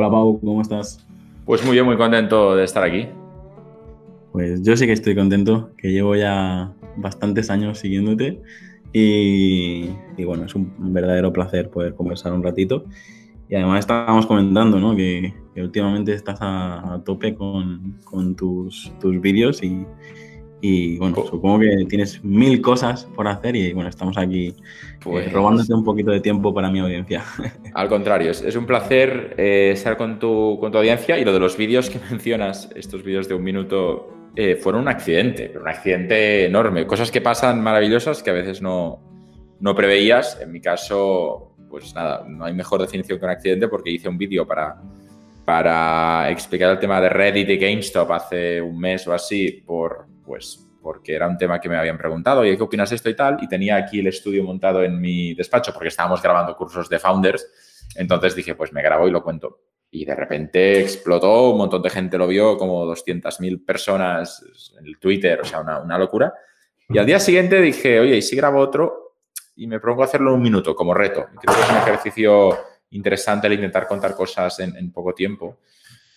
Hola Pau, ¿cómo estás? Pues muy bien, muy contento de estar aquí. Pues yo sí que estoy contento, que llevo ya bastantes años siguiéndote y, bueno, es un verdadero placer poder conversar un ratito. Y además estábamos comentando ¿no? que, últimamente estás a, tope con, tus, tus vídeos y, y bueno, supongo que tienes mil cosas por hacer y bueno, estamos aquí pues, robándote un poquito de tiempo para mi audiencia. Al contrario, es, un placer eh, estar con tu, con tu audiencia y lo de los vídeos que mencionas, estos vídeos de un minuto, eh, fueron un accidente, un accidente enorme. Cosas que pasan maravillosas que a veces no, no preveías. En mi caso, pues nada, no hay mejor definición que un accidente porque hice un vídeo para, para explicar el tema de Reddit y GameStop hace un mes o así por pues porque era un tema que me habían preguntado, y ¿qué opinas de esto y tal? Y tenía aquí el estudio montado en mi despacho porque estábamos grabando cursos de founders. Entonces dije, pues me grabo y lo cuento. Y de repente explotó, un montón de gente lo vio, como 200.000 personas en Twitter, o sea, una, una, locura. Y al día siguiente dije, oye, ¿y si grabo otro? Y me propongo hacerlo en un minuto, como reto. Creo que es un ejercicio interesante el intentar contar cosas en poco tiempo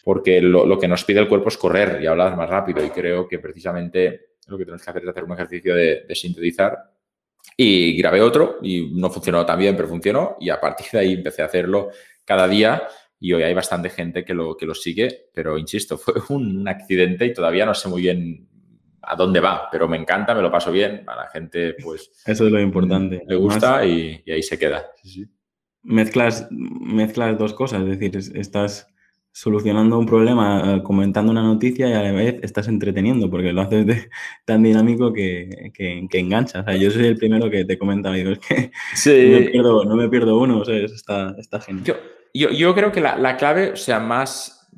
porque lo, que nos pide el cuerpo es correr y hablar más rápido. Y creo que precisamente lo que tenemos que hacer es hacer un ejercicio de, sintetizar. Y grabé otro y no funcionó tan bien, pero funcionó. Y a partir de ahí empecé a hacerlo cada día. Y hoy hay bastante gente que lo, que lo sigue, pero insisto, fue un accidente y todavía no sé muy bien a dónde va, pero me encanta, me lo paso bien, a la gente pues... Eso es lo importante. Le gusta y, ahí se queda. Mezclas, mezclas dos cosas, es decir, estás solucionando un problema, eh, comentando una noticia y a la vez estás entreteniendo, porque lo haces de, tan dinámico que, que, engancha. O sea, yo soy el primero que te comenta, digo, es que no, me pierdo, no, me pierdo, uno, o sea, está, está genial. Yo, yo, yo, creo que la, la, clave, o sea, más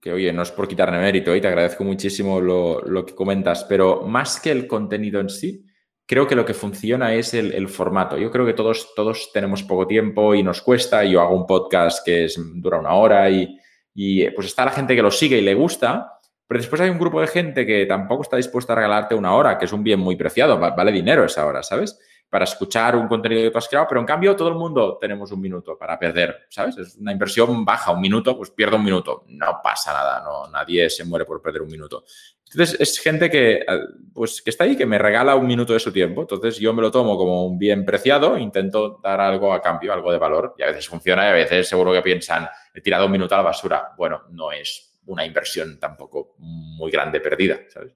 que, oye, no es por quitarme mérito y te agradezco muchísimo lo, lo, que comentas, pero más que el contenido en sí, creo que lo que funciona es el, el, formato. Yo creo que todos, todos tenemos poco tiempo y nos cuesta. Yo hago un podcast que es, dura una hora y y pues está la gente que lo sigue y le gusta, pero después hay un grupo de gente que tampoco está dispuesta a regalarte una hora, que es un bien muy preciado, vale dinero esa hora, ¿sabes? Para escuchar un contenido que tú has creado, pero en cambio todo el mundo tenemos un minuto para perder, ¿sabes? Es una inversión baja, un minuto, pues pierdo un minuto, no pasa nada, no, nadie se muere por perder un minuto. Entonces es gente que, eh, pues, que está ahí, que me regala un minuto de su tiempo, entonces yo me lo tomo como un bien preciado, intento dar algo a cambio, algo de valor, y a veces funciona y a veces seguro que piensan, he tirado un minuto a la basura. Bueno, no es una inversión tampoco muy grande perdida, ¿sabes?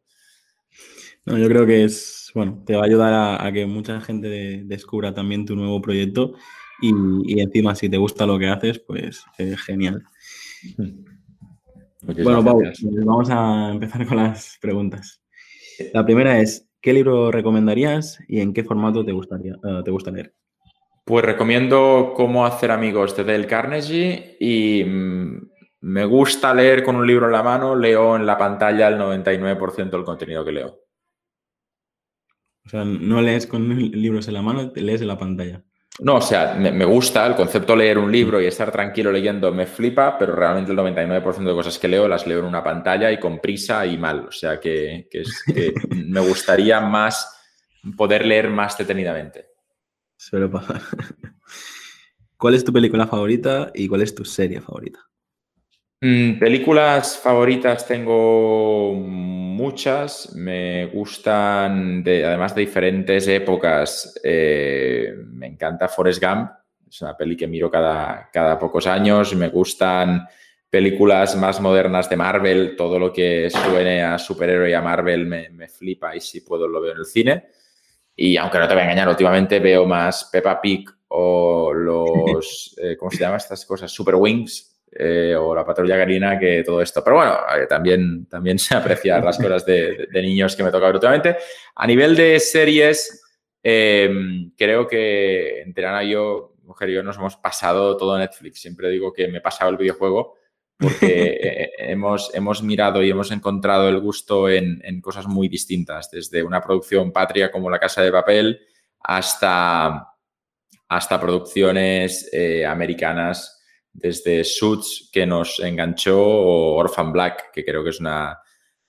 No, yo creo que es, bueno, te va a ayudar a, que mucha gente descubra también tu nuevo proyecto y, encima si te gusta lo que haces, pues es genial. Bueno, Pau, vamos a empezar con las preguntas. La primera es, ¿qué libro recomendarías y en qué formato te, gustaría, eh, te gusta leer? Pues recomiendo Cómo hacer amigos de Dale Carnegie y mm, me gusta leer con un libro en la mano, leo en la pantalla el 99% del contenido que leo. O sea, no lees con libros en la mano, te lees en la pantalla. No, o sea, me, gusta el concepto de leer un libro y estar tranquilo leyendo, me flipa, pero realmente el 99% de cosas que leo las leo en una pantalla y con prisa y mal. O sea, que, que me gustaría más poder leer más detenidamente. Suele pasar. ¿Cuál es tu película favorita y cuál es tu serie favorita? Mm, películas favoritas tengo muchas. Me gustan, de, además de diferentes épocas. Eh, me encanta Forrest Gump. Es una peli que miro cada, cada pocos años. Me gustan películas más modernas de Marvel. Todo lo que suene a superhéroe y a Marvel me, me flipa y si puedo lo veo en el cine. Y aunque no te voy a engañar, últimamente veo más Peppa Pig o los, eh, ¿cómo se llaman estas cosas? Super Wings eh, o la patrulla Garina que todo esto. Pero bueno, eh, también, también se aprecian las cosas de, niños que me toca últimamente. A nivel de series, Em, creo que entre Ana y yo, mujer y yo, nos hemos pasado todo Netflix. Siempre digo que me he pasado el videojuego porque eh, hemos, hemos mirado y hemos encontrado el gusto en, cosas muy distintas, desde una producción patria como La Casa de Papel hasta, hasta producciones eh, americanas, desde Suits, que nos enganchó, o Orphan Black, que creo que es una,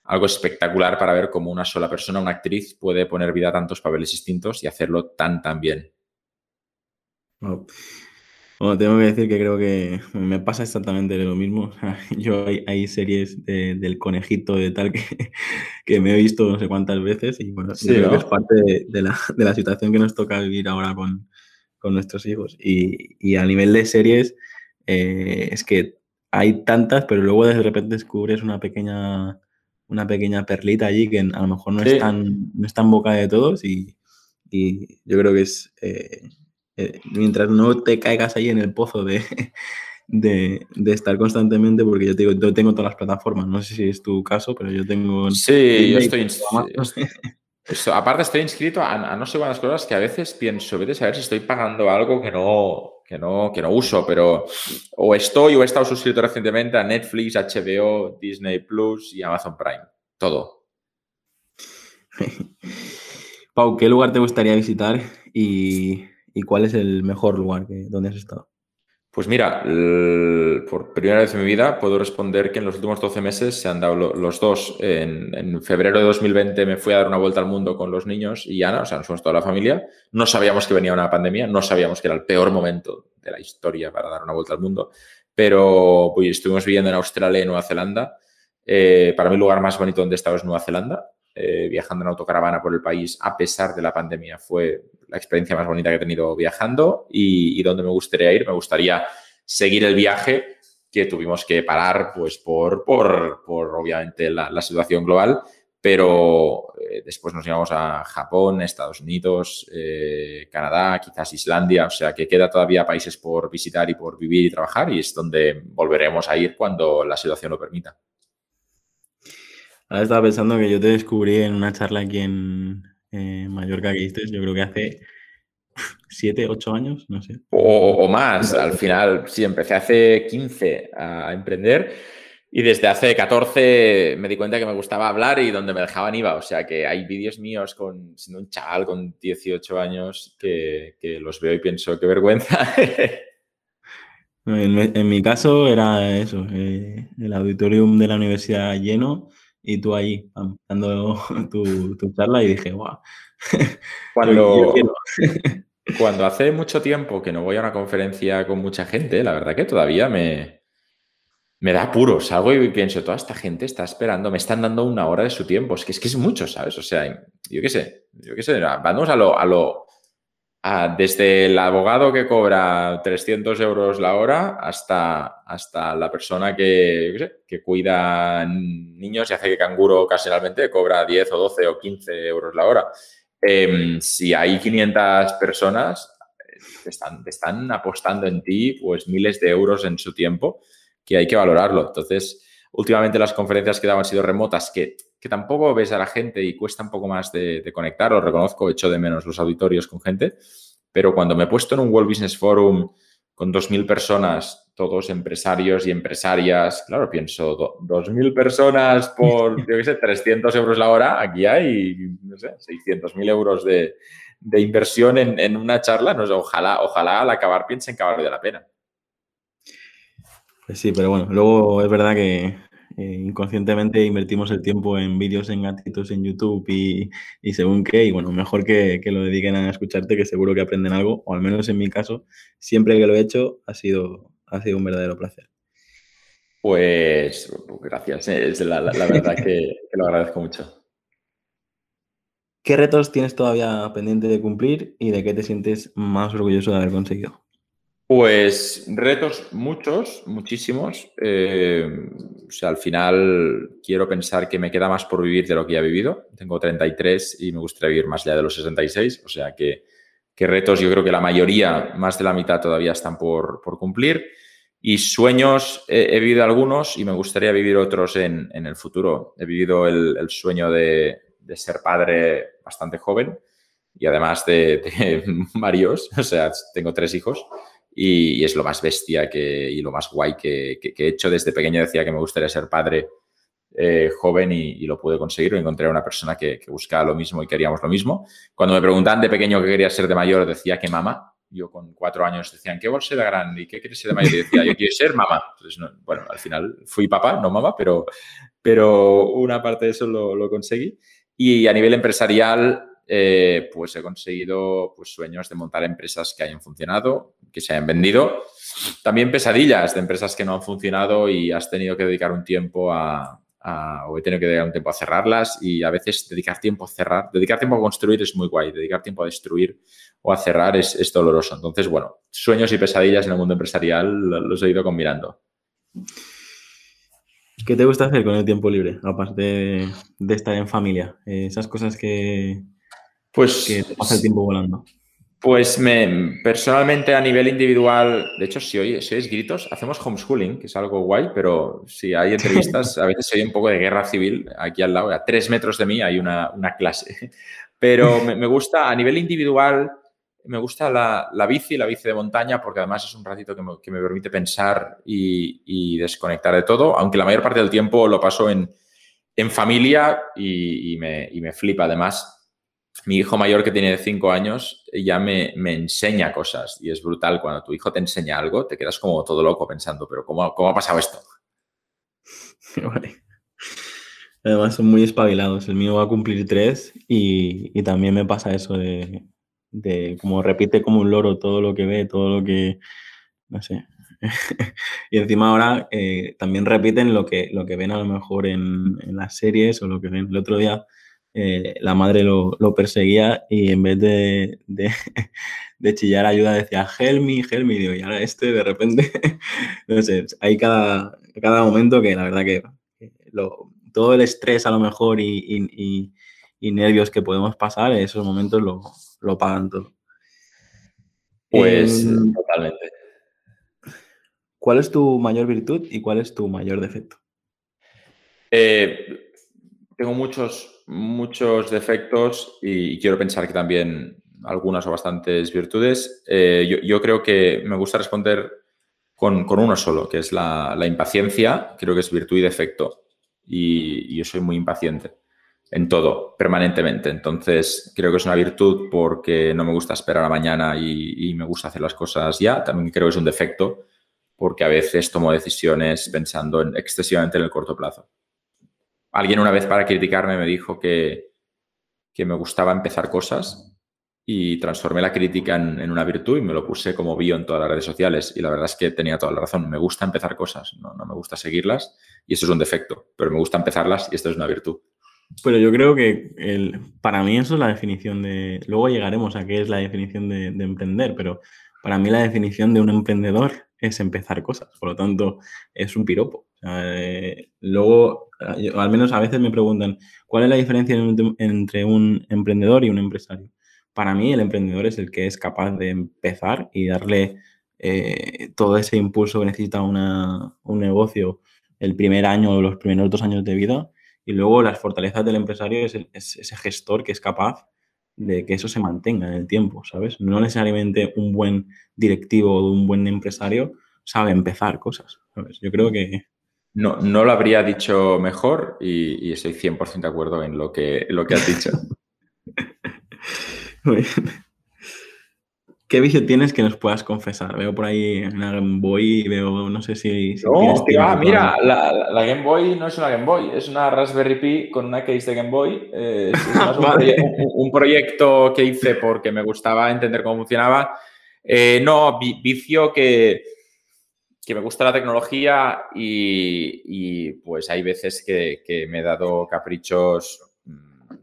algo espectacular para ver cómo una sola persona, una actriz, puede poner vida a tantos papeles distintos y hacerlo tan, tan bien. Bueno, tengo que decir que creo que me pasa exactamente lo mismo. Yo hay, series del conejito de tal que, que, me he visto no sé cuántas veces y bueno, creo que es parte de, la, situación que nos toca vivir ahora con, nuestros hijos. Y, a nivel de series, eh, es que hay tantas, pero luego de repente descubres una pequeña una pequeña perlita allí que a lo mejor no, es, tan, no está en boca de todos y, yo creo que es, eh, eh, mientras no te caigas ahí en el pozo de, de, estar constantemente, porque yo te digo, yo tengo todas las plataformas, no sé si es tu caso, pero yo tengo... Sí, yo estoy... aparte estoy inscrito a, no sé cuántas cosas que a veces pienso, vete a saber si estoy pagando algo que no, que no, que no uso, pero o estoy o he estado suscrito recientemente a Netflix, HBO, Disney Plus y Amazon Prime. Todo. Pau, ¿qué lugar te gustaría visitar y, cuál es el mejor lugar que, donde has estado? Pues mira, por primera vez en mi vida puedo responder que en los últimos 12 meses se han dado los dos. En, febrero de 2020 me fui a dar una vuelta al mundo con los niños y Ana, o sea, nos fuimos toda la familia. No sabíamos que venía una pandemia, no sabíamos que era el peor momento de la historia para dar una vuelta al mundo, pero pues, estuvimos viviendo en Australia y Nueva Zelanda. Eh, para mí el lugar más bonito donde he estado es Nueva Zelanda. Eh, viajando en autocaravana por el país a pesar de la pandemia. Fue la experiencia más bonita que he tenido viajando y, donde me gustaría ir. Me gustaría seguir el viaje que tuvimos que parar pues por, por, obviamente la, situación global, pero eh, después nos llevamos a Japón, Estados Unidos, eh, Canadá, quizás Islandia, o sea que queda todavía países por visitar y por vivir y trabajar y es donde volveremos a ir cuando la situación lo permita. Ahora estaba pensando que yo te descubrí en una charla aquí en Mallorca que hiciste, yo creo que hace siete, ocho años, no sé. O, más, al final, sí, empecé hace 15 a emprender y desde hace 14 me di cuenta que me gustaba hablar y donde me dejaban iba. O sea que hay vídeos míos con, siendo un chaval con 18 años que, los veo y pienso, qué vergüenza. En, mi caso era eso, eh, el auditorium de la universidad lleno y tú ahí dando tu, charla y dije, guau. Cuando, cuando hace mucho tiempo que no voy a una conferencia con mucha gente, la verdad que todavía me, me da apuro. Salgo y pienso, toda esta gente está esperando, me están dando una hora de su tiempo. Es que es, que es mucho, ¿sabes? O sea, yo qué sé, yo qué sé, vamos a lo, a lo desde el abogado que cobra 300 euros la hora hasta, hasta la persona que, que cuida niños y hace que canguro ocasionalmente cobra 10 o 12 o 15 euros la hora. Em, si hay 500 personas, te están, están apostando en ti pues miles de euros en su tiempo que hay que valorarlo. Entonces, últimamente las conferencias que daban han sido remotas, que, que, tampoco ves a la gente y cuesta un poco más de, de conectar, lo reconozco, echo de menos los auditorios con gente, pero cuando me he puesto en un World Business Forum con 2.000 personas, todos empresarios y empresarias, claro, pienso, 2.000 personas por, yo qué sé, 300 euros la hora, aquí hay, no sé, 600.000 euros de, inversión en, una charla, no sé, ojalá, ojalá al acabar piensen que vale la pena. Pues sí, pero bueno, luego es verdad que eh, inconscientemente invertimos el tiempo en vídeos en gatitos en YouTube y, según qué, y bueno, mejor que, lo dediquen a escucharte, que seguro que aprenden algo, o al menos en mi caso, siempre que lo he hecho ha sido, ha sido un verdadero placer. Pues gracias, eh, es la, verdad que, que lo agradezco mucho. ¿Qué retos tienes todavía pendiente de cumplir y de qué te sientes más orgulloso de haber conseguido? Pues retos muchos, muchísimos. Eh, o sea, al final quiero pensar que me queda más por vivir de lo que ya he vivido. Tengo 33 y me gustaría vivir más allá de los 66. O sea que, retos, yo creo que la mayoría, más de la mitad todavía están por, cumplir. Y sueños, he vivido algunos y me gustaría vivir otros en, el futuro. He vivido el, sueño de, de ser padre bastante joven y además de, varios, o sea, tengo tres hijos y, es lo más bestia que, y lo más guay que, he hecho. Desde pequeño decía que me gustaría ser padre eh, joven y, lo pude conseguir. Encontré a una persona que, buscaba lo mismo y queríamos lo mismo. Cuando me preguntaban de pequeño qué quería ser de mayor, decía que mamá. Yo con cuatro años decían, ¿qué ser de grande? ¿Y qué quieres ser de mayor? Y decía, yo quiero ser mamá. Entonces, bueno, al final fui papá, no mamá, pero, pero una parte de eso lo, lo conseguí. Y a nivel empresarial, eh, pues he conseguido pues, sueños de montar empresas que hayan funcionado, que se hayan vendido. También pesadillas de empresas que no han funcionado y has tenido que dedicar un tiempo a, o he tenido que dedicar un tiempo a cerrarlas y a veces dedicar tiempo a cerrar, dedicar tiempo a construir es muy guay, dedicar tiempo a destruir o a cerrar es, es doloroso. Entonces, bueno, sueños y pesadillas en el mundo empresarial los he ido combinando. ¿Qué te gusta hacer con el tiempo libre, aparte de estar en familia? Esas cosas que, pues, que te pasa el tiempo volando. Pues me, personalmente a nivel individual, de hecho, si, oís, gritos, hacemos homeschooling, que es algo guay, pero si hay entrevistas, a veces se oye un poco de guerra civil aquí al lado, a tres metros de mí hay una, clase. Pero me, gusta a nivel individual, me gusta la, bici, la bici de montaña, porque además es un ratito que me, permite pensar y, desconectar de todo, aunque la mayor parte del tiempo lo paso en, familia y, me, y me flipa además mi hijo mayor que tiene cinco años ya me, enseña cosas y es brutal. Cuando tu hijo te enseña algo, te quedas como todo loco pensando, pero ¿cómo, cómo ha pasado esto? Además son muy espabilados. El mío va a cumplir tres y, también me pasa eso de, de, como repite como un loro todo lo que ve, todo lo que, no sé. y encima ahora eh, también repiten lo que, lo que ven a lo mejor en las series o lo que ven el otro día eh, la madre lo, perseguía y en vez de, de, chillar ayuda decía, help me, y ahora este de repente, no sé, hay cada, cada momento que la verdad que todo el estrés a lo mejor y, nervios que podemos pasar, en esos momentos lo, lo pagan todo. Pues em, totalmente. ¿Cuál es tu mayor virtud y cuál es tu mayor defecto? Eh, tengo muchos muchos defectos y quiero pensar que también algunas o bastantes virtudes. Eh, yo, creo que me gusta responder con, uno solo, que es la, impaciencia. Creo que es virtud y defecto. Y, yo soy muy impaciente en todo, permanentemente. Entonces, creo que es una virtud porque no me gusta esperar a mañana y, y me gusta hacer las cosas ya. También creo que es un defecto porque a veces tomo decisiones pensando en, excesivamente en el corto plazo. Alguien una vez para criticarme me dijo que, que me gustaba empezar cosas y transformé la crítica en, una virtud y me lo puse como bio en todas las redes sociales. Y la verdad es que tenía toda la razón. Me gusta empezar cosas, no, no me gusta seguirlas y eso es un defecto, pero me gusta empezarlas y esto es una virtud. Pero yo creo que el, para mí eso es la definición de... Luego llegaremos a qué es la definición de, de emprender, pero para mí la definición de un emprendedor es empezar cosas. Por lo tanto, es un piropo. Eh, luego, al menos a veces me preguntan, ¿cuál es la diferencia entre un emprendedor y un empresario? Para mí, el emprendedor es el que es capaz de empezar y darle eh, todo ese impulso que necesita un negocio el primer año o los primeros dos años de vida. Y luego las fortalezas del empresario es, es ese gestor que es capaz de que eso se mantenga en el tiempo, ¿sabes? No necesariamente un buen directivo o un buen empresario sabe empezar cosas, ¿sabes? Yo creo que... No, no lo habría dicho mejor y, estoy 100% de acuerdo en lo que, lo que has dicho. Muy bien. ¿Qué vicio tienes que nos puedas confesar? Veo por ahí una Game Boy y veo, no sé si... no, mira, la, Game Boy no es una Game Boy, es una Raspberry Pi con una case de Game Boy. es, un, proyecto que hice porque me gustaba entender cómo funcionaba. Eh, no, vicio que, que me gusta la tecnología y, pues hay veces que, me he dado caprichos mm,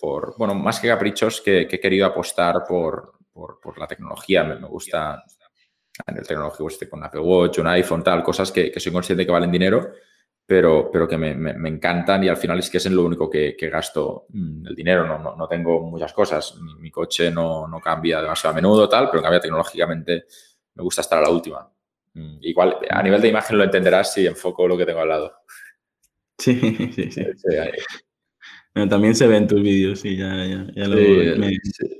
por, bueno, más que caprichos, que he querido apostar por por, la tecnología. Me, gusta en el tecnológico este con Apple Watch, un iPhone, tal, cosas que, soy consciente que valen dinero, pero, pero que me, encantan y al final es que es en lo único que, gasto mm, el dinero. No, no, tengo muchas cosas. Mi, coche no, cambia demasiado a menudo, tal, pero cambia tecnológicamente me gusta estar a la última. Mm, igual, a nivel de imagen lo entenderás si enfoco lo que tengo al lado. Sí, sí, sí. Bueno, también se ve en tus vídeos, y ya, ya, ya lo, me,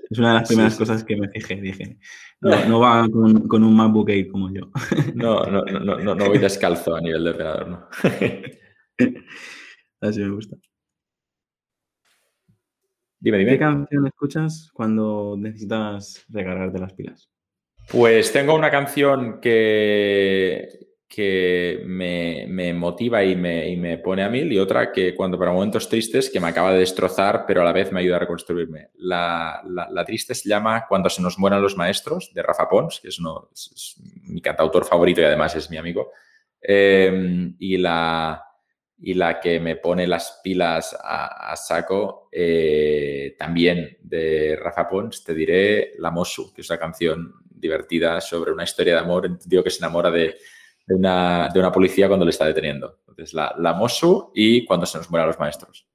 Es una de las primeras cosas que me fijé. Dije, no, no va con, con, un MacBook Air como yo. No, no, no, no, no voy descalzo a nivel de ordenador, ¿no? Así me gusta. Dime, dime. ¿Qué canción escuchas cuando necesitas recargarte las pilas? Pues tengo una canción que, que me, motiva y me, pone a mil y otra que cuando para momentos tristes que me acaba de destrozar pero a la vez me ayuda a reconstruirme. La, triste se llama Cuando se nos mueran los maestros de Rafa Pons, que es, mi cantautor favorito y además es mi amigo. Em, y, la, y la que me pone las pilas a, saco eh, también de Rafa Pons, te diré La Mosu, que es una canción divertida sobre una historia de amor, digo que se enamora de de una, de una policía cuando le está deteniendo. Entonces, la, la MOSU y cuando se nos mueran los maestros.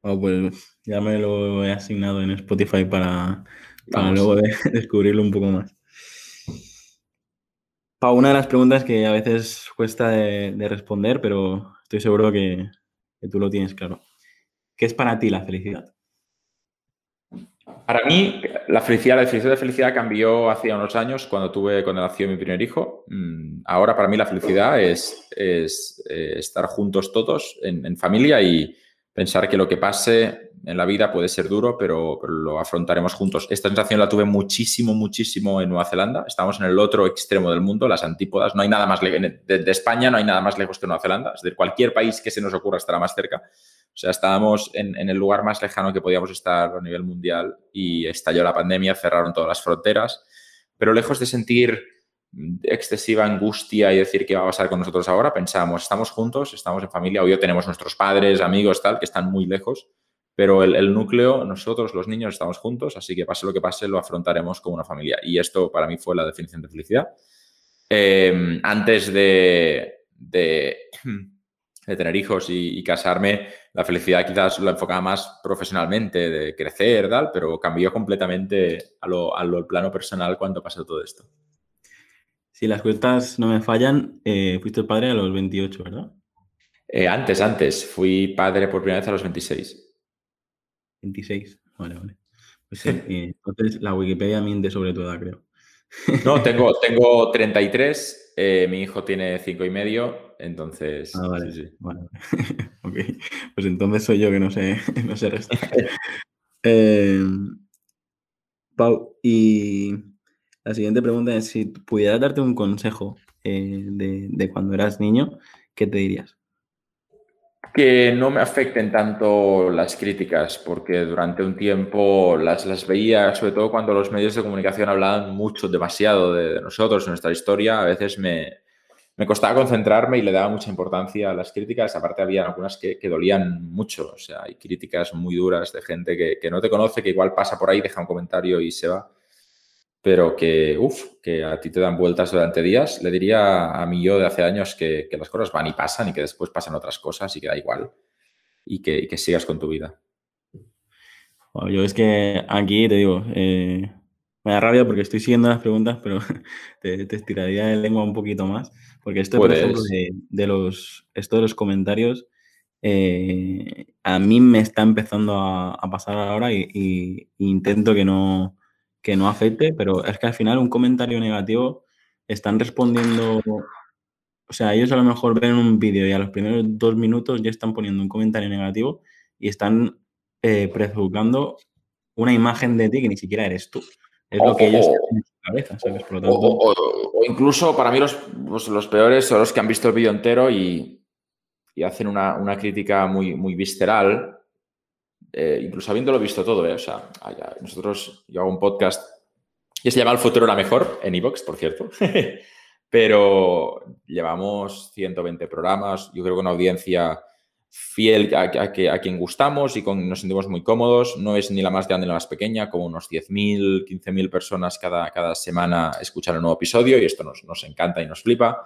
pues ya me lo he asignado en Spotify para, luego descubrirlo un poco más. Pau, una de las preguntas que a veces cuesta de, responder, pero estoy seguro que, que tú lo tienes claro. ¿Qué es para ti la felicidad? Para mí, la felicidad, la definición de felicidad cambió hace unos años cuando tuve, cuando nació mi primer hijo. Mm, ahora para mí la felicidad es, eh, estar juntos todos en, familia y pensar que lo que pase en la vida puede ser duro, pero, lo afrontaremos juntos. Esta sensación la tuve muchísimo, muchísimo en Nueva Zelanda. Estamos en el otro extremo del mundo, las antípodas. No hay nada más de, de España, no hay nada más lejos que Nueva Zelanda. Es decir, cualquier país que se nos ocurra estará más cerca. O sea, estábamos en, el lugar más lejano que podíamos estar a nivel mundial y estalló la pandemia, cerraron todas las fronteras, pero lejos de sentir excesiva angustia y decir qué va a pasar con nosotros ahora, pensábamos, estamos juntos, estamos en familia, hoy tenemos nuestros padres, amigos, tal, que están muy lejos, pero el, núcleo, nosotros los niños estamos juntos, así que pase lo que pase, lo afrontaremos como una familia. Y esto para mí fue la definición de felicidad. Eh, antes de, de de tener hijos y, casarme, la felicidad quizás lo enfocaba más profesionalmente, de crecer, tal, pero cambió completamente a lo, a plano personal cuando pasó todo esto. Si las cuentas no me fallan, eh, fuiste padre a los 28, ¿verdad? Eh, antes, antes. Fui padre por primera vez a los 26. 26, vale, vale. Pues entonces la Wikipedia miente sobre tu edad, creo. No, tengo, tengo 33, eh, mi hijo tiene 5 y medio, entonces... Ah, vale, sí, Vale. ok, pues entonces soy yo que no sé, no sé restar. Em, Pau, y la siguiente pregunta es, si pudieras darte un consejo eh, de, de cuando eras niño, ¿qué te dirías? Que no me afecten tanto las críticas, porque durante un tiempo las, las veía, sobre todo cuando los medios de comunicación hablaban mucho, demasiado de, nosotros, de nuestra historia, a veces me, me, costaba concentrarme y le daba mucha importancia a las críticas. Aparte, había algunas que, que dolían mucho, o sea, hay críticas muy duras de gente que, que no te conoce, que igual pasa por ahí, deja un comentario y se va pero que, uff, que a ti te dan vueltas durante días, le diría a mí yo de hace años que, las cosas van y pasan y que después pasan otras cosas y que da igual y que, sigas con tu vida. yo es que aquí te digo, eh, me da rabia porque estoy siguiendo las preguntas, pero te, estiraría de lengua un poquito más, porque esto, por ejemplo, de, los, esto de los comentarios, eh, a mí me está empezando a, pasar ahora y intento que no que no afecte, pero es que al final un comentario negativo están respondiendo, o sea, ellos a lo mejor ven un vídeo y a los primeros dos minutos ya están poniendo un comentario negativo y están eh, prejuzgando una imagen de ti que ni siquiera eres tú. Es lo que ellos tienen en su cabeza, ¿sabes? Por lo tanto... o, incluso para mí los, pues, los, peores son los que han visto el vídeo entero y, y hacen una, una, crítica muy, muy visceral eh, incluso habiéndolo visto todo, ¿eh? o sea, nosotros, yo hago un podcast que se llama El futuro era mejor, en Evox, por cierto, pero llevamos 120 programas, yo creo que una audiencia fiel a, a, quien gustamos y con, nos sentimos muy cómodos, no es ni la más grande ni la más pequeña, como unos 10.000, 15.000 personas cada, cada semana escuchan un nuevo episodio y esto nos, nos encanta y nos flipa.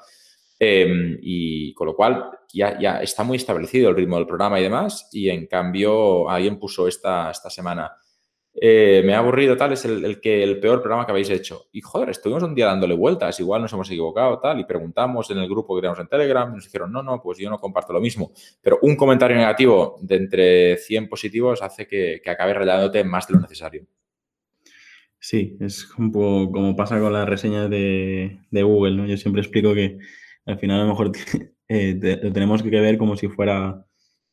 Em, y con lo cual ya, ya, está muy establecido el ritmo del programa y demás. Y en cambio, alguien puso esta, esta semana eh, me ha aburrido, tal, es el, que, el peor programa que habéis hecho. Y joder, estuvimos un día dándole vueltas, igual nos hemos equivocado, tal, y preguntamos en el grupo que tenemos en Telegram, nos dijeron, no, no, pues yo no comparto lo mismo. Pero un comentario negativo de entre 100 positivos hace que, que acabes rayándote más de lo necesario. Sí, es un poco como pasa con las reseñas de, Google, ¿no? Yo siempre explico que al final a lo mejor eh, lo tenemos que ver como si fuera,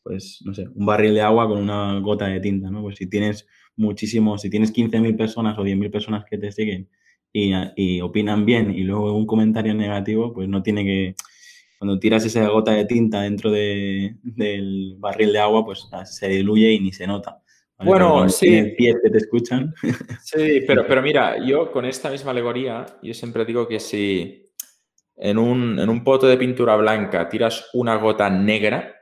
pues, no sé, un barril de agua con una gota de tinta, ¿no? Pues si tienes muchísimos, si tienes 15.000 personas o 10.000 personas que te siguen y, opinan bien y luego un comentario negativo, pues no tiene que, cuando tiras esa gota de tinta dentro de, del barril de agua, pues se diluye y ni se nota. Bueno, sí. Pies que te escuchan. Sí, pero, pero mira, yo con esta misma alegoría, yo siempre digo que si en un, en un pote de pintura blanca tiras una gota negra,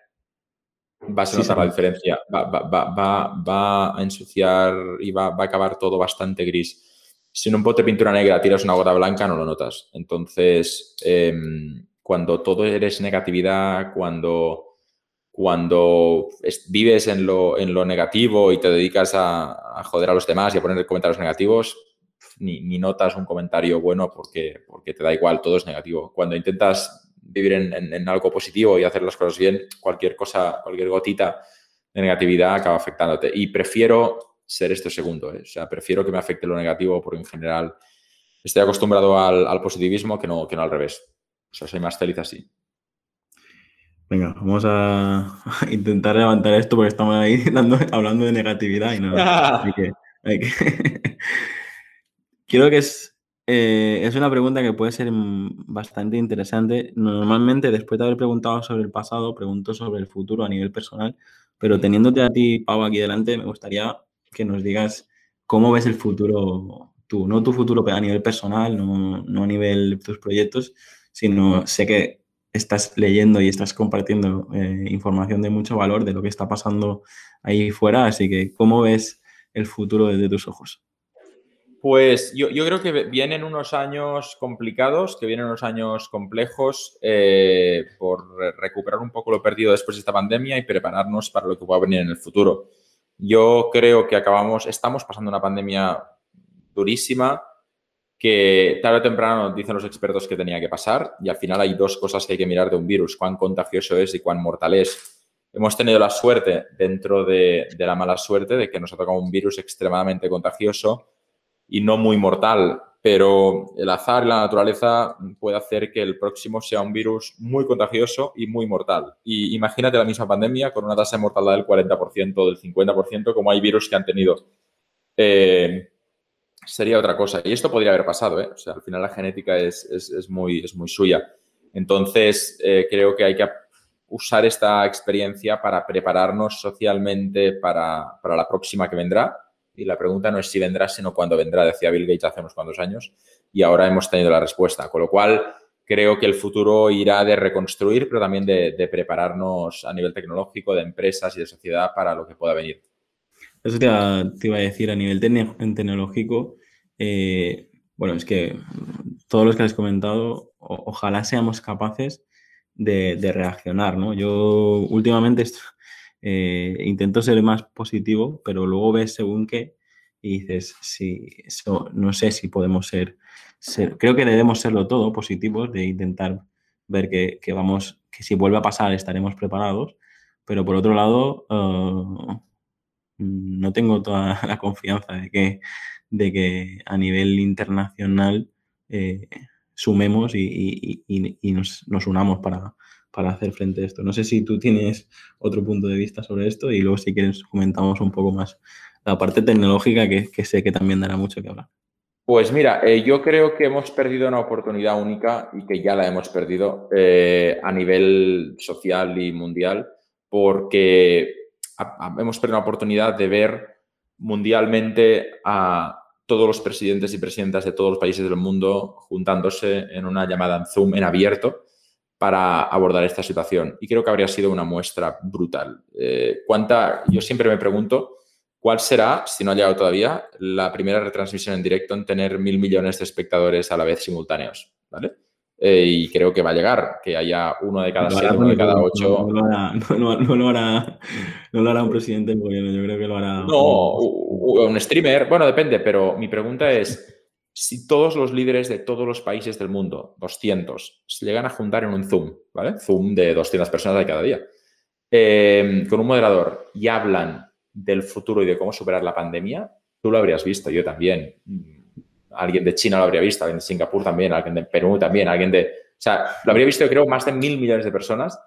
vas a notar la diferencia. Va, va, va, va, a ensuciar y va, a acabar todo bastante gris. Si en un pote de pintura negra tiras una gota blanca, no lo notas. Entonces, em, cuando todo eres negatividad, cuando cuando vives en lo, en lo, negativo y te dedicas a, joder a los demás y a poner comentarios negativos, ni, notas un comentario bueno porque, porque te da igual, todo es negativo. Cuando intentas vivir en, algo positivo y hacer las cosas bien, cualquier cosa, cualquier gotita de negatividad acaba afectándote. Y prefiero ser este segundo, ¿eh? o sea, prefiero que me afecte lo negativo porque en general estoy acostumbrado al, al positivismo que no, que no al revés. O sea, soy más feliz así. Venga, vamos a intentar levantar esto porque estamos ahí hablando de negatividad y nada. hay que, Creo que es, eh, es una pregunta que puede ser bastante interesante. Normalmente, después de haber preguntado sobre el pasado, pregunto sobre el futuro a nivel personal, pero teniéndote a ti, Pau, aquí delante, me gustaría que nos digas cómo ves el futuro tú, no tu futuro a nivel personal, no, no a nivel de tus proyectos, sino sé que estás leyendo y estás compartiendo eh, información de mucho valor de lo que está pasando ahí fuera. Así que, ¿cómo ves el futuro desde tus ojos? Pues yo, creo que vienen unos años complicados, que vienen unos años complejos eh, por recuperar un poco lo perdido después de esta pandemia y prepararnos para lo que pueda venir en el futuro. Yo creo que acabamos, estamos pasando una pandemia durísima, que tarde o temprano dicen los expertos que tenía que pasar y al final hay dos cosas que hay que mirar de un virus, cuán contagioso es y cuán mortal es. Hemos tenido la suerte, dentro de, la mala suerte, de que nos ha tocado un virus extremadamente contagioso y no muy mortal, pero el azar y la naturaleza puede hacer que el próximo sea un virus muy contagioso y muy mortal. Y imagínate la misma pandemia con una tasa de mortalidad del 40%, del 50%, como hay virus que han tenido. Eh, sería otra cosa. Y esto podría haber pasado, ¿eh? O sea, al final la genética es, muy, es muy suya. Entonces, eh, creo que hay que usar esta experiencia para prepararnos socialmente para, la próxima que vendrá. Y la pregunta no es si vendrá, sino cuándo vendrá, decía Bill Gates hace unos cuantos años. Y ahora hemos tenido la respuesta. Con lo cual, creo que el futuro irá de reconstruir, pero también de, prepararnos a nivel tecnológico, de empresas y de sociedad para lo que pueda venir. Eso te iba, a decir a nivel tecnológico. Eh, bueno, es que todos los que has comentado, ojalá seamos capaces de, reaccionar, ¿no? Yo últimamente eh, intento ser más positivo, pero luego ves según qué y dices, si, no sé si podemos ser, creo que debemos serlo todo positivos, de intentar ver que, vamos, que si vuelve a pasar estaremos preparados, pero por otro lado, uh, no tengo toda la confianza de que, de que a nivel internacional eh, sumemos y, nos, unamos para, hacer frente a esto. No sé si tú tienes otro punto de vista sobre esto y luego si quieres comentamos un poco más la parte tecnológica que, sé que también dará mucho que hablar. Pues mira, eh, yo creo que hemos perdido una oportunidad única y que ya la hemos perdido eh, a nivel social y mundial porque hemos perdido la oportunidad de ver mundialmente a todos los presidentes y presidentas de todos los países del mundo juntándose en una llamada Zoom en abierto para abordar esta situación. Y creo que habría sido una muestra brutal. Eh, ¿cuánta, yo siempre me pregunto cuál será, si no ha llegado todavía, la primera retransmisión en directo en tener mil millones de espectadores a la vez simultáneos. ¿vale? eh, y creo que va a llegar, que haya uno de cada siete, uno de cada ocho. No, lo hará, no, lo hará, un presidente del gobierno, yo creo que lo hará. No, un streamer, bueno, depende, pero mi pregunta es si todos los líderes de todos los países del mundo, 200, se llegan a juntar en un Zoom, ¿vale? Zoom de 200 personas de cada día, eh, con un moderador y hablan del futuro y de cómo superar la pandemia, tú lo habrías visto, yo también. Alguien de China lo habría visto, alguien de Singapur también, alguien de Perú también, alguien de... O sea, lo habría visto, creo, más de mil millones de personas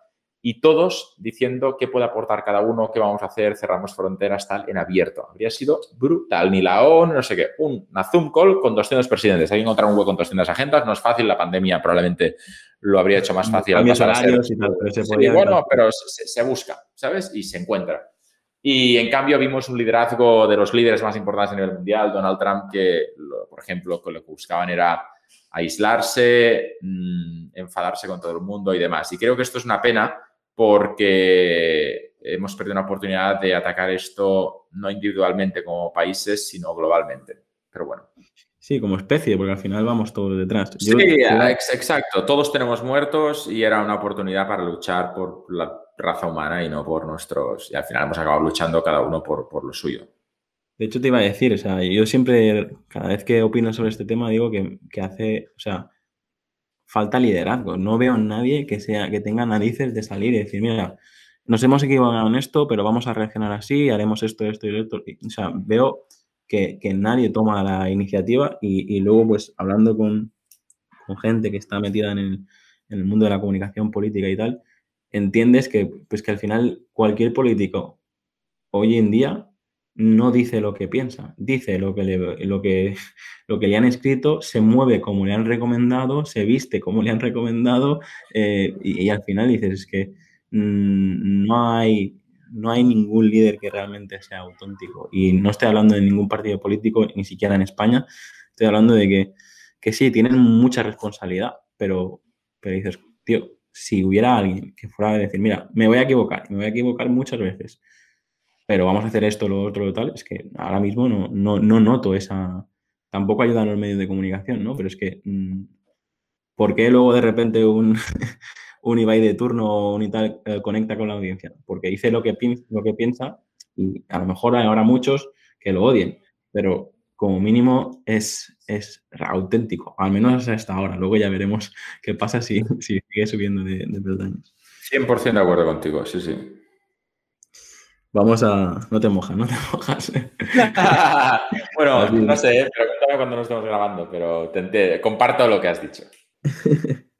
y todos diciendo qué puede aportar cada uno, qué vamos a hacer, cerramos fronteras, tal, en abierto. Habría sido brutal. Ni la ONU, no sé qué. Una Zoom call con 200 presidentes. Hay que encontrar un hueco con 200 agendas. No es fácil. La pandemia probablemente lo habría hecho más fácil. Al pasar a ser... y tal, pero se bueno, pero se, se, busca, ¿sabes? Y se encuentra. Y en cambio vimos un liderazgo de los líderes más importantes a nivel mundial, Donald Trump, que, por ejemplo, lo que buscaban era aislarse, mmm, enfadarse con todo el mundo y demás. Y creo que esto es una pena porque hemos perdido una oportunidad de atacar esto no individualmente como países, sino globalmente. Pero bueno. Sí, como especie, porque al final vamos todos detrás. sí, exacto. Todos tenemos muertos y era una oportunidad para luchar por la raza humana y no por nuestros... Y al final hemos acabado luchando cada uno por, por lo suyo. De hecho, te iba a decir, o sea, yo siempre, cada vez que opino sobre este tema, digo que, que hace, o sea, falta liderazgo. No veo a nadie que, sea, que tenga narices de salir y decir, mira, nos hemos equivocado en esto, pero vamos a reaccionar así, haremos esto, esto y esto. O sea, veo que, nadie toma la iniciativa y, luego, pues, hablando con, gente que está metida en el, en el, mundo de la comunicación política y tal, entiendes que, pues, que al final cualquier político hoy en día no dice lo que piensa, dice lo que, le, lo, que, lo que le han escrito, se mueve como le han recomendado, se viste como le han recomendado eh, y, al final dices es que mm, no, hay, no hay ningún líder que realmente sea auténtico. Y no estoy hablando de ningún partido político, ni siquiera en España, estoy hablando de que, que sí, tienen mucha responsabilidad, pero, pero dices, tío, si hubiera alguien que fuera a decir, mira, me voy a equivocar, me voy a equivocar muchas veces pero vamos a hacer esto, lo otro, lo tal, es que ahora mismo no, no, no noto esa... Tampoco ayudan los medios de comunicación, ¿no? Pero es que, mm, ¿por qué luego de repente un, un Ibai de turno o un tal eh, conecta con la audiencia? Porque dice lo que, lo que piensa y a lo mejor ahora muchos que lo odien, pero como mínimo es, es auténtico, al menos hasta ahora. Luego ya veremos qué pasa si, si sigue subiendo de, de peldaños. 100% de acuerdo contigo, sí, sí. Vamos a. No te mojas, no te mojas. bueno, no sé, ¿eh? pero cuéntame cuando nos estemos grabando, pero te, comparto lo que has dicho.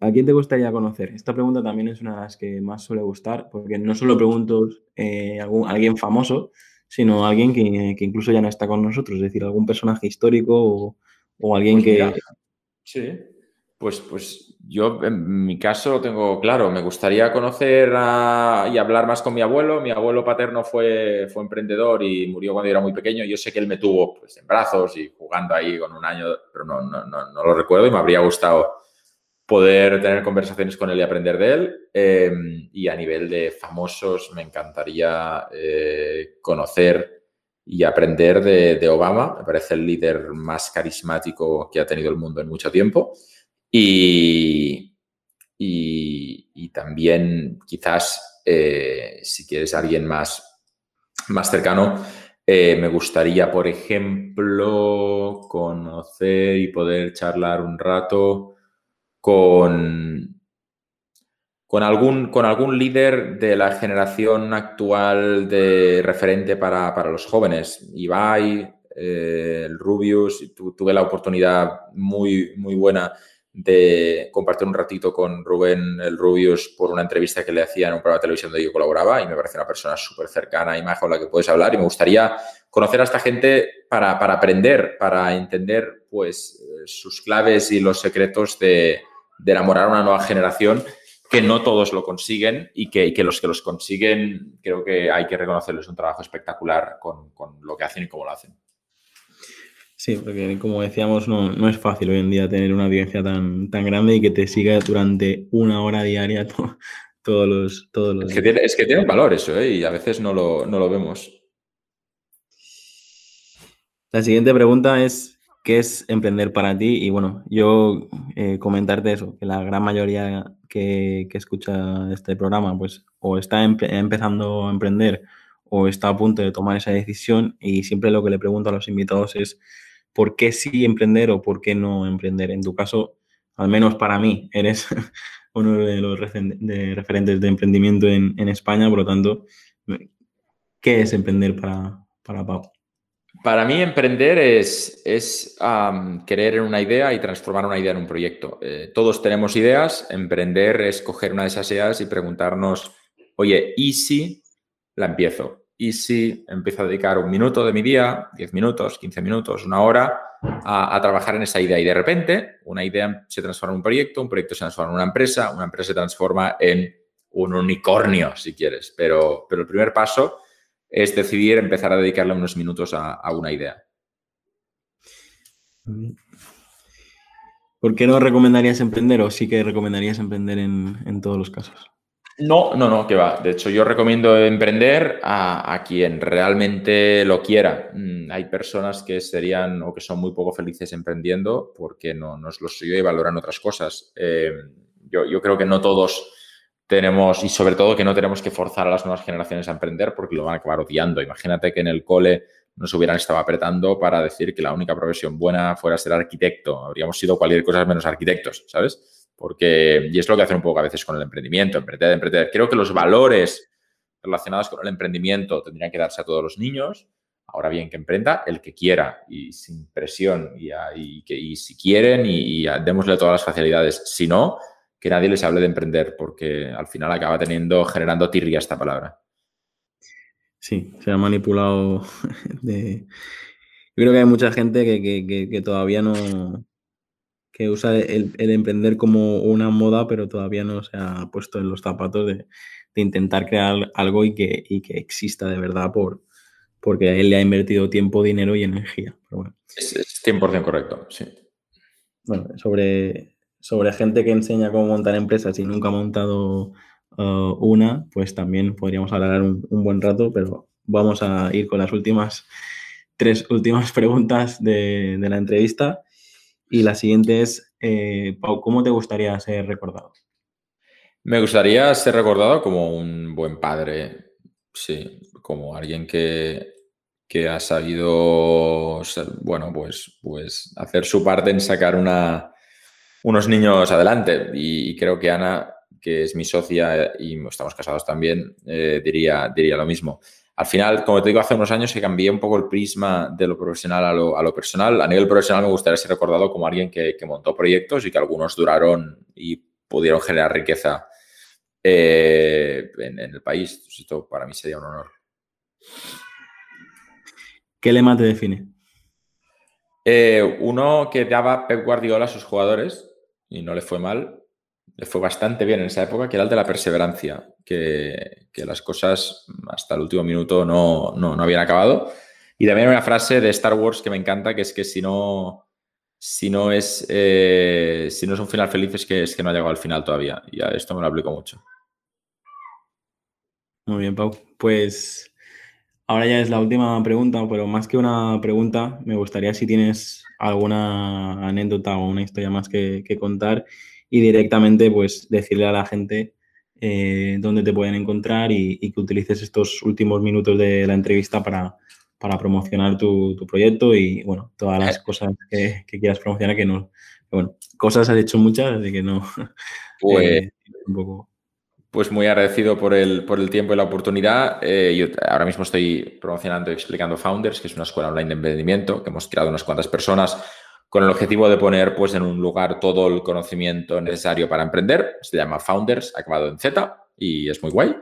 ¿A quién te gustaría conocer? Esta pregunta también es una de las que más suele gustar, porque no solo pregunto eh, a alguien famoso, sino a alguien que, incluso ya no está con nosotros, es decir, algún personaje histórico o, alguien pues que. Sí. Pues, pues yo en mi caso lo tengo claro. Me gustaría conocer y hablar más con mi abuelo. Mi abuelo paterno fue, fue emprendedor y murió cuando yo era muy pequeño. Yo sé que él me tuvo pues, en brazos y jugando ahí con un año, pero no, no, no, no lo recuerdo y me habría gustado poder tener conversaciones con él y aprender de él. Em, y a nivel de famosos, me encantaría eh, conocer y aprender de, de Obama. Me parece el líder más carismático que ha tenido el mundo en mucho tiempo. Y, y, también quizás, eh, si quieres alguien más, más cercano, eh, me gustaría, por ejemplo, conocer y poder charlar un rato con, con, algún, con algún líder de la generación actual de referente para, para los jóvenes. Ibai, eh, Rubius, tuve la oportunidad muy, muy buena de compartir un ratito con Rubén el Rubius por una entrevista que le hacía en un programa de televisión donde yo colaboraba y me parece una persona súper cercana y más con la que puedes hablar y me gustaría conocer a esta gente para, aprender, para entender pues eh, sus claves y los secretos de, enamorar a una nueva generación que no todos lo consiguen y que, que, los que los consiguen creo que hay que reconocerles un trabajo espectacular con, con lo que hacen y cómo lo hacen. Sí, porque como decíamos, no, es fácil hoy en día tener una audiencia tan, tan grande y que te siga durante una hora diaria todos los... Todos los es, que tiene, es que tiene valor eso, ¿eh? y a veces no lo, vemos. La siguiente pregunta es, ¿qué es emprender para ti? Y bueno, yo eh, comentarte eso, que la gran mayoría que, escucha este programa, pues o está empezando a emprender o está a punto de tomar esa decisión y siempre lo que le pregunto a los invitados es por qué sí emprender o por qué no emprender. En tu caso, al menos para mí, eres uno de los referentes de emprendimiento en, España, por lo tanto, ¿qué es emprender para, para Pau? Para mí emprender es, es en una idea y transformar una idea en un proyecto. Eh, todos tenemos ideas, emprender es coger una de esas ideas y preguntarnos, oye, ¿y si la empiezo? ¿Y si empiezo a dedicar un minuto de mi día, 10 minutos, 15 minutos, una hora, a, trabajar en esa idea? Y de repente una idea se transforma en un proyecto, un proyecto se transforma en una empresa, una empresa se transforma en un unicornio, si quieres. Pero, pero el primer paso es decidir empezar a dedicarle unos minutos a, una idea. ¿Por qué no recomendarías emprender o sí que recomendarías emprender en, todos los casos? No, no, no, que va. De hecho, yo recomiendo emprender a, quien realmente lo quiera. Mm, hay personas que serían o que son muy poco felices emprendiendo porque no, no es lo suyo y valoran otras cosas. Eh, yo, yo, creo que no todos tenemos, y sobre todo que no tenemos que forzar a las nuevas generaciones a emprender porque lo van a acabar odiando. Imagínate que en el cole nos hubieran estado apretando para decir que la única profesión buena fuera ser arquitecto. Habríamos sido cualquier cosa menos arquitectos, ¿sabes? Porque, y es lo que hacen un poco a veces con el emprendimiento, emprender, emprender. Creo que los valores relacionados con el emprendimiento tendrían que darse a todos los niños. Ahora bien, que emprenda el que quiera y sin presión y, que, y si quieren y, démosle todas las facilidades. Si no, que nadie les hable de emprender, porque al final acaba teniendo, generando tirria esta palabra. Sí, se ha manipulado de... Yo creo que hay mucha gente que, todavía no, que usa el, emprender como una moda, pero todavía no se ha puesto en los zapatos de, intentar crear algo y que, que, exista de verdad por, porque él le ha invertido tiempo, dinero y energía. Es, 100% correcto, sí. Bueno, sobre, sobre gente que enseña cómo montar empresas y nunca ha montado uh, una, pues también podríamos hablar un, buen rato, pero vamos a ir con las últimas tres últimas preguntas de, la entrevista. Y la siguiente es, eh, ¿cómo te gustaría ser recordado? Me gustaría ser recordado como un buen padre, sí, como alguien que, que ha sabido, bueno, pues, pues hacer su parte en sacar una, unos niños adelante. Y, creo que Ana, que es mi socia y estamos casados también, eh, diría, diría lo mismo. Al final, como te digo, hace unos años que cambié un poco el prisma de lo profesional a lo, personal. A nivel profesional me gustaría ser recordado como alguien que, montó proyectos y que algunos duraron y pudieron generar riqueza eh, en, el país. Esto para mí sería un honor. ¿Qué lema te define? Eh, uno que daba Pep Guardiola a sus jugadores, y no le fue mal, le fue bastante bien en esa época, que era el de la perseverancia, que, las cosas hasta el último minuto no, no, habían acabado. Y también una frase de Star Wars que me encanta, que es que si no, si no, es, eh, si no es un final feliz es que, es que no ha llegado al final todavía. Y a esto me lo aplico mucho. Muy bien, Pau. Pues ahora ya es la última pregunta, pero más que una pregunta, me gustaría si tienes alguna anécdota o una historia más que, contar y directamente pues decirle a la gente eh, dónde te pueden encontrar y, que utilices estos últimos minutos de la entrevista para, para promocionar tu, proyecto y bueno, todas las cosas que, quieras promocionar que no, bueno, cosas has hecho muchas, así que no. Pues, eh, un poco. Pues muy agradecido por el, por el tiempo y la oportunidad. Eh, yo ahora mismo estoy promocionando y explicando Founders, que es una escuela online de emprendimiento que hemos creado unas cuantas personas con el objetivo de poner pues, en un lugar todo el conocimiento necesario para emprender. Se llama Founders, acabado en Z y es muy guay.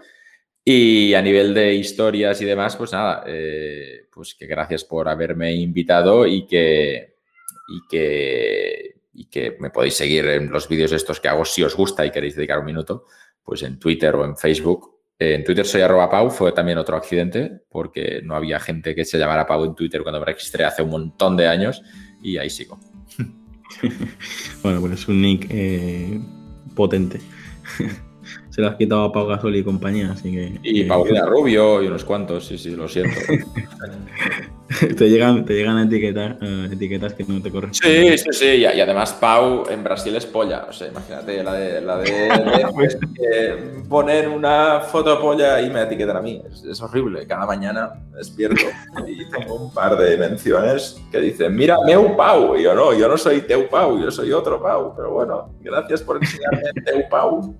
Y a nivel de historias y demás, pues nada, eh, pues que gracias por haberme invitado y que, y que, y que me podéis seguir en los vídeos estos que hago si os gusta y queréis dedicar un minuto pues en Twitter o en Facebook. En Twitter soy arroba Pau, fue también otro accidente, porque no había gente que se llamara Pau en Twitter cuando me registré hace un montón de años y ahí sigo. bueno, pues es un nick eh, potente. se lo has quitado a Pau Gasol y compañía, así que... Y Paulina Rubio y unos cuantos, sí, sí, lo siento. te llegan, te llegan etiquetas, eh, etiquetas que no te corresponden. Sí, sí, sí. Y, además Pau en Brasil es polla. O sea, imagínate la de, la de, pues poner una foto polla y me etiquetan a mí. Es, horrible. Cada mañana despierto y tengo un par de menciones que dicen, mira, meu Pau. Y yo no, yo no soy teu Pau, yo soy otro Pau. Pero bueno, gracias por enseñarme teu Pau.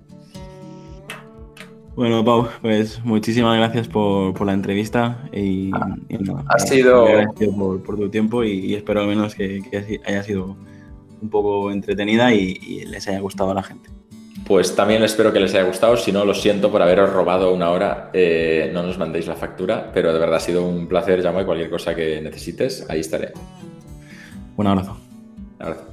Bueno, Pau, pues muchísimas gracias por, la entrevista y, ha sido por, tu tiempo y, espero al menos que, haya sido un poco entretenida y, les haya gustado a la gente. Pues también espero que les haya gustado. Si no, lo siento por haberos robado una hora. Eh, no nos mandéis la factura, pero de verdad ha sido un placer, llamo y cualquier cosa que necesites, ahí estaré. Un abrazo. Un abrazo.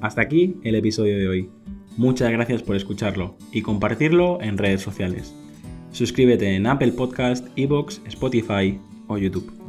Hasta aquí el episodio de hoy. Muchas gracias por escucharlo y compartirlo en redes sociales. Suscríbete en Apple Podcast, Evox, Spotify o YouTube.